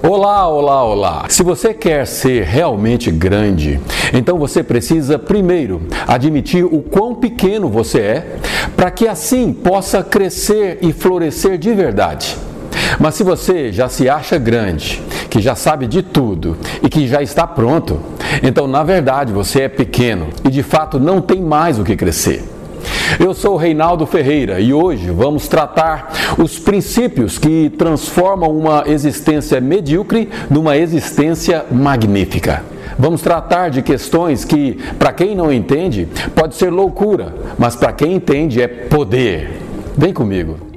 Olá, olá, olá! Se você quer ser realmente grande, então você precisa primeiro admitir o quão pequeno você é, para que assim possa crescer e florescer de verdade. Mas se você já se acha grande, que já sabe de tudo e que já está pronto, então na verdade você é pequeno e de fato não tem mais o que crescer. Eu sou Reinaldo Ferreira e hoje vamos tratar os princípios que transformam uma existência medíocre numa existência magnífica. Vamos tratar de questões que, para quem não entende, pode ser loucura, mas para quem entende é poder. Vem comigo.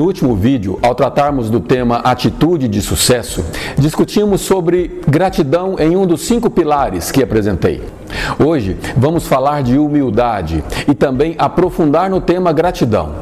No último vídeo, ao tratarmos do tema atitude de sucesso, discutimos sobre gratidão em um dos cinco pilares que apresentei. Hoje vamos falar de humildade e também aprofundar no tema gratidão.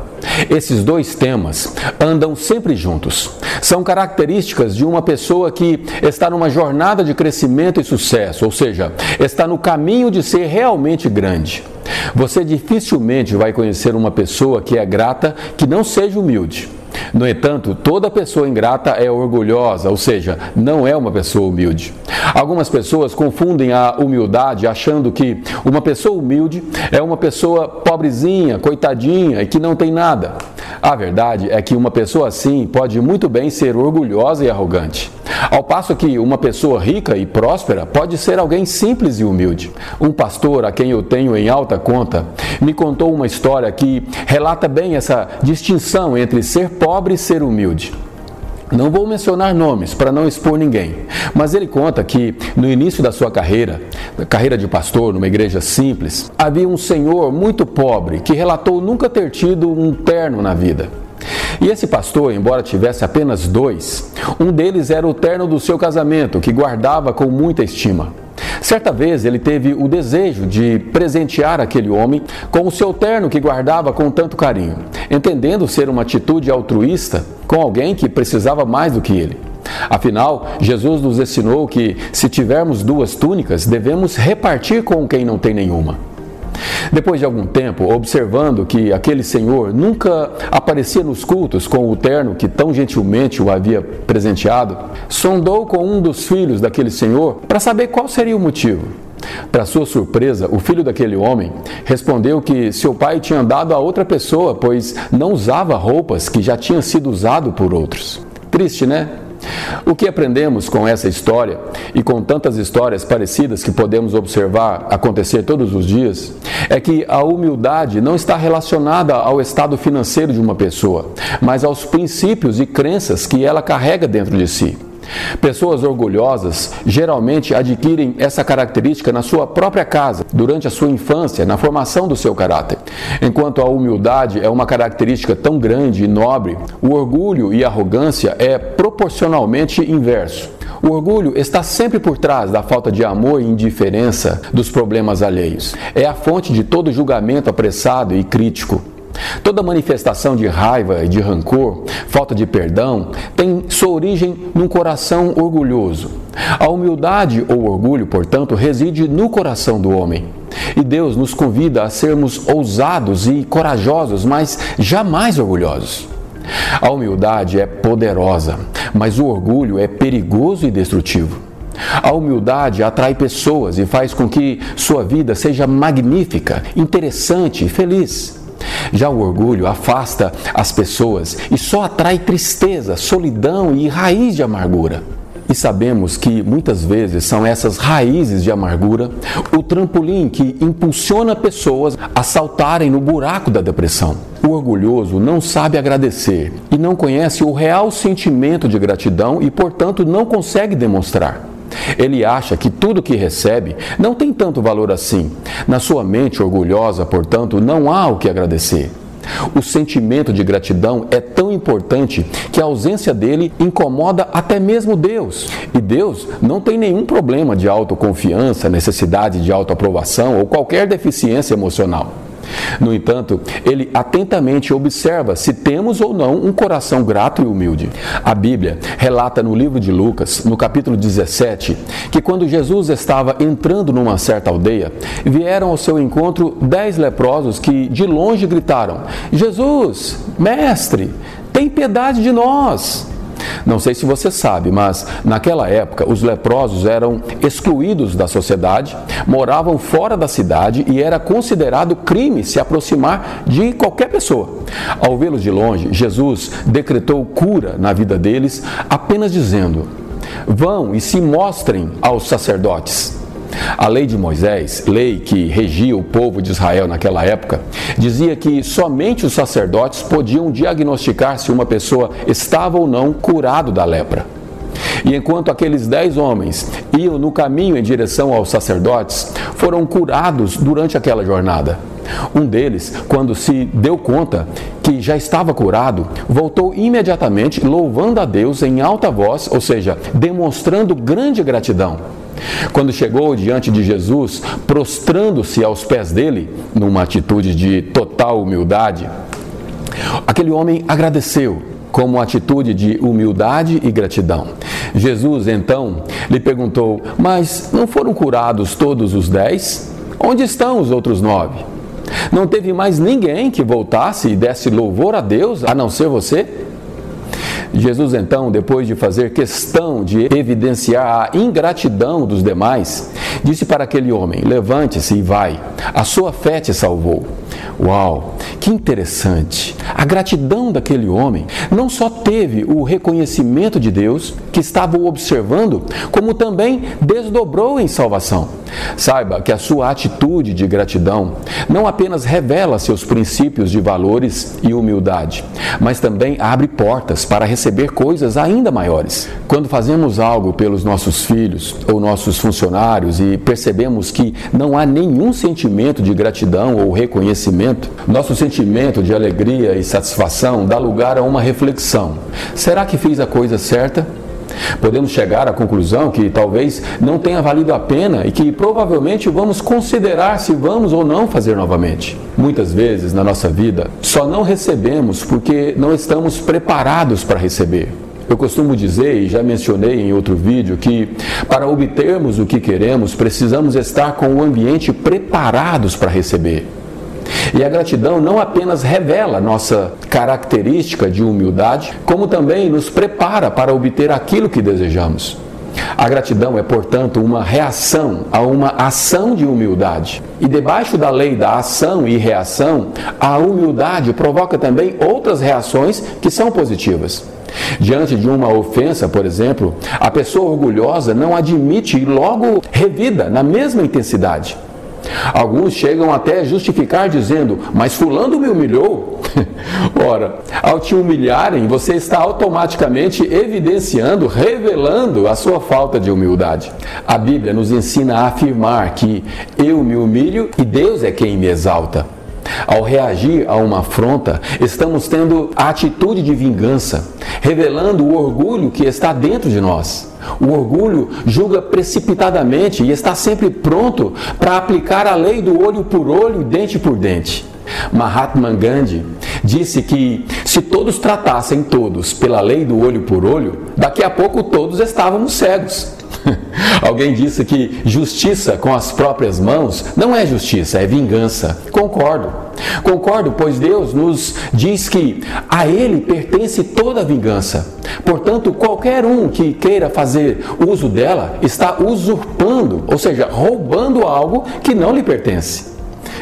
Esses dois temas andam sempre juntos. São características de uma pessoa que está numa jornada de crescimento e sucesso, ou seja, está no caminho de ser realmente grande. Você dificilmente vai conhecer uma pessoa que é grata que não seja humilde. No entanto, toda pessoa ingrata é orgulhosa, ou seja, não é uma pessoa humilde. Algumas pessoas confundem a humildade achando que uma pessoa humilde é uma pessoa pobrezinha, coitadinha e que não tem nada. A verdade é que uma pessoa assim pode muito bem ser orgulhosa e arrogante. Ao passo que uma pessoa rica e próspera pode ser alguém simples e humilde. Um pastor a quem eu tenho em alta conta me contou uma história que relata bem essa distinção entre ser pobre e ser humilde. Não vou mencionar nomes para não expor ninguém, mas ele conta que no início da sua carreira, carreira de pastor numa igreja simples, havia um senhor muito pobre que relatou nunca ter tido um terno na vida. E esse pastor, embora tivesse apenas dois, um deles era o terno do seu casamento, que guardava com muita estima. Certa vez ele teve o desejo de presentear aquele homem com o seu terno que guardava com tanto carinho, entendendo ser uma atitude altruísta com alguém que precisava mais do que ele. Afinal, Jesus nos ensinou que se tivermos duas túnicas, devemos repartir com quem não tem nenhuma. Depois de algum tempo, observando que aquele senhor nunca aparecia nos cultos com o terno que tão gentilmente o havia presenteado, sondou com um dos filhos daquele senhor para saber qual seria o motivo. Para sua surpresa, o filho daquele homem respondeu que seu pai tinha dado a outra pessoa, pois não usava roupas que já tinham sido usado por outros. Triste, né? O que aprendemos com essa história e com tantas histórias parecidas que podemos observar acontecer todos os dias é que a humildade não está relacionada ao estado financeiro de uma pessoa, mas aos princípios e crenças que ela carrega dentro de si. Pessoas orgulhosas geralmente adquirem essa característica na sua própria casa, durante a sua infância, na formação do seu caráter. Enquanto a humildade é uma característica tão grande e nobre, o orgulho e a arrogância é proporcionalmente inverso. O orgulho está sempre por trás da falta de amor e indiferença dos problemas alheios. É a fonte de todo julgamento apressado e crítico. Toda manifestação de raiva e de rancor, falta de perdão, tem sua origem num coração orgulhoso. A humildade ou orgulho, portanto, reside no coração do homem. E Deus nos convida a sermos ousados e corajosos, mas jamais orgulhosos. A humildade é poderosa, mas o orgulho é perigoso e destrutivo. A humildade atrai pessoas e faz com que sua vida seja magnífica, interessante e feliz. Já o orgulho afasta as pessoas e só atrai tristeza, solidão e raiz de amargura. E sabemos que muitas vezes são essas raízes de amargura o trampolim que impulsiona pessoas a saltarem no buraco da depressão. O orgulhoso não sabe agradecer e não conhece o real sentimento de gratidão e, portanto, não consegue demonstrar. Ele acha que tudo que recebe não tem tanto valor assim. Na sua mente orgulhosa, portanto, não há o que agradecer. O sentimento de gratidão é tão importante que a ausência dele incomoda até mesmo Deus. E Deus não tem nenhum problema de autoconfiança, necessidade de autoaprovação ou qualquer deficiência emocional. No entanto, ele atentamente observa se temos ou não um coração grato e humilde. A Bíblia relata no livro de Lucas, no capítulo 17, que quando Jesus estava entrando numa certa aldeia, vieram ao seu encontro dez leprosos que de longe gritaram: Jesus, mestre, tem piedade de nós. Não sei se você sabe, mas naquela época os leprosos eram excluídos da sociedade, moravam fora da cidade e era considerado crime se aproximar de qualquer pessoa. Ao vê-los de longe, Jesus decretou cura na vida deles, apenas dizendo: Vão e se mostrem aos sacerdotes. A lei de Moisés, lei que regia o povo de Israel naquela época, dizia que somente os sacerdotes podiam diagnosticar se uma pessoa estava ou não curado da lepra. E enquanto aqueles dez homens iam no caminho em direção aos sacerdotes, foram curados durante aquela jornada. Um deles, quando se deu conta que já estava curado, voltou imediatamente louvando a Deus em alta voz, ou seja, demonstrando grande gratidão. Quando chegou diante de Jesus, prostrando-se aos pés dele, numa atitude de total humildade, aquele homem agradeceu como atitude de humildade e gratidão. Jesus então lhe perguntou: Mas não foram curados todos os dez? Onde estão os outros nove? Não teve mais ninguém que voltasse e desse louvor a Deus a não ser você? Jesus, então, depois de fazer questão de evidenciar a ingratidão dos demais, disse para aquele homem: Levante-se e vai, a sua fé te salvou. Uau, que interessante! A gratidão daquele homem não só teve o reconhecimento de Deus, que estava o observando, como também desdobrou em salvação. Saiba que a sua atitude de gratidão não apenas revela seus princípios de valores e humildade, mas também abre portas para receber coisas ainda maiores. Quando fazemos algo pelos nossos filhos ou nossos funcionários e percebemos que não há nenhum sentimento de gratidão ou reconhecimento, nosso sentimento de alegria e satisfação dá lugar a uma reflexão: será que fiz a coisa certa? Podemos chegar à conclusão que talvez não tenha valido a pena e que provavelmente vamos considerar se vamos ou não fazer novamente. Muitas vezes na nossa vida só não recebemos porque não estamos preparados para receber. Eu costumo dizer, e já mencionei em outro vídeo, que para obtermos o que queremos, precisamos estar com o ambiente preparados para receber. E a gratidão não apenas revela nossa característica de humildade, como também nos prepara para obter aquilo que desejamos. A gratidão é, portanto, uma reação a uma ação de humildade. E debaixo da lei da ação e reação, a humildade provoca também outras reações que são positivas. Diante de uma ofensa, por exemplo, a pessoa orgulhosa não admite e logo revida na mesma intensidade. Alguns chegam até a justificar dizendo, mas Fulano me humilhou. Ora, ao te humilharem, você está automaticamente evidenciando, revelando a sua falta de humildade. A Bíblia nos ensina a afirmar que eu me humilho e Deus é quem me exalta. Ao reagir a uma afronta, estamos tendo a atitude de vingança, revelando o orgulho que está dentro de nós. O orgulho julga precipitadamente e está sempre pronto para aplicar a lei do olho por olho, dente por dente. Mahatma Gandhi disse que se todos tratassem todos pela lei do olho por olho, daqui a pouco todos estávamos cegos. Alguém disse que justiça com as próprias mãos não é justiça, é vingança. Concordo. Concordo, pois Deus nos diz que a Ele pertence toda a vingança. Portanto, qualquer um que queira fazer uso dela está usurpando, ou seja, roubando algo que não lhe pertence.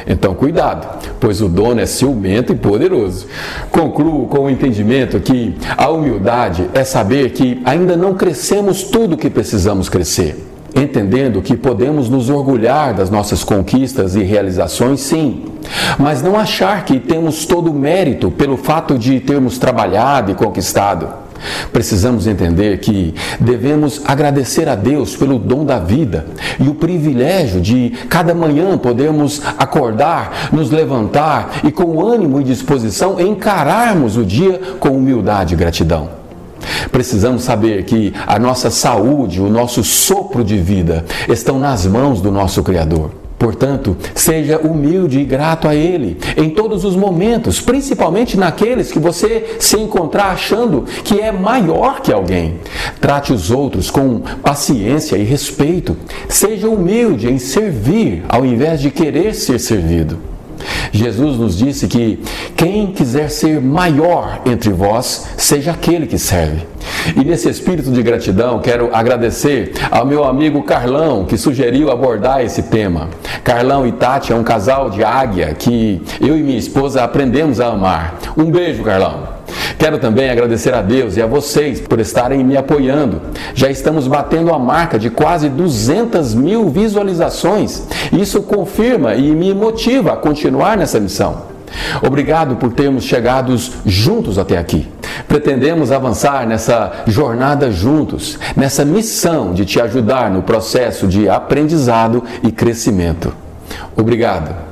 Então, cuidado, pois o dono é ciumento e poderoso. Concluo com o entendimento que a humildade é saber que ainda não crescemos tudo o que precisamos crescer. Entendendo que podemos nos orgulhar das nossas conquistas e realizações, sim, mas não achar que temos todo o mérito pelo fato de termos trabalhado e conquistado. Precisamos entender que devemos agradecer a Deus pelo dom da vida e o privilégio de cada manhã podermos acordar, nos levantar e com ânimo e disposição encararmos o dia com humildade e gratidão. Precisamos saber que a nossa saúde, o nosso sopro de vida estão nas mãos do nosso Criador. Portanto, seja humilde e grato a Ele em todos os momentos, principalmente naqueles que você se encontrar achando que é maior que alguém. Trate os outros com paciência e respeito. Seja humilde em servir ao invés de querer ser servido. Jesus nos disse que quem quiser ser maior entre vós, seja aquele que serve. E nesse espírito de gratidão, quero agradecer ao meu amigo Carlão, que sugeriu abordar esse tema. Carlão e Tati é um casal de águia que eu e minha esposa aprendemos a amar. Um beijo, Carlão. Quero também agradecer a Deus e a vocês por estarem me apoiando. Já estamos batendo a marca de quase 200 mil visualizações. Isso confirma e me motiva a continuar nessa missão. Obrigado por termos chegado juntos até aqui. Pretendemos avançar nessa jornada juntos, nessa missão de te ajudar no processo de aprendizado e crescimento. Obrigado.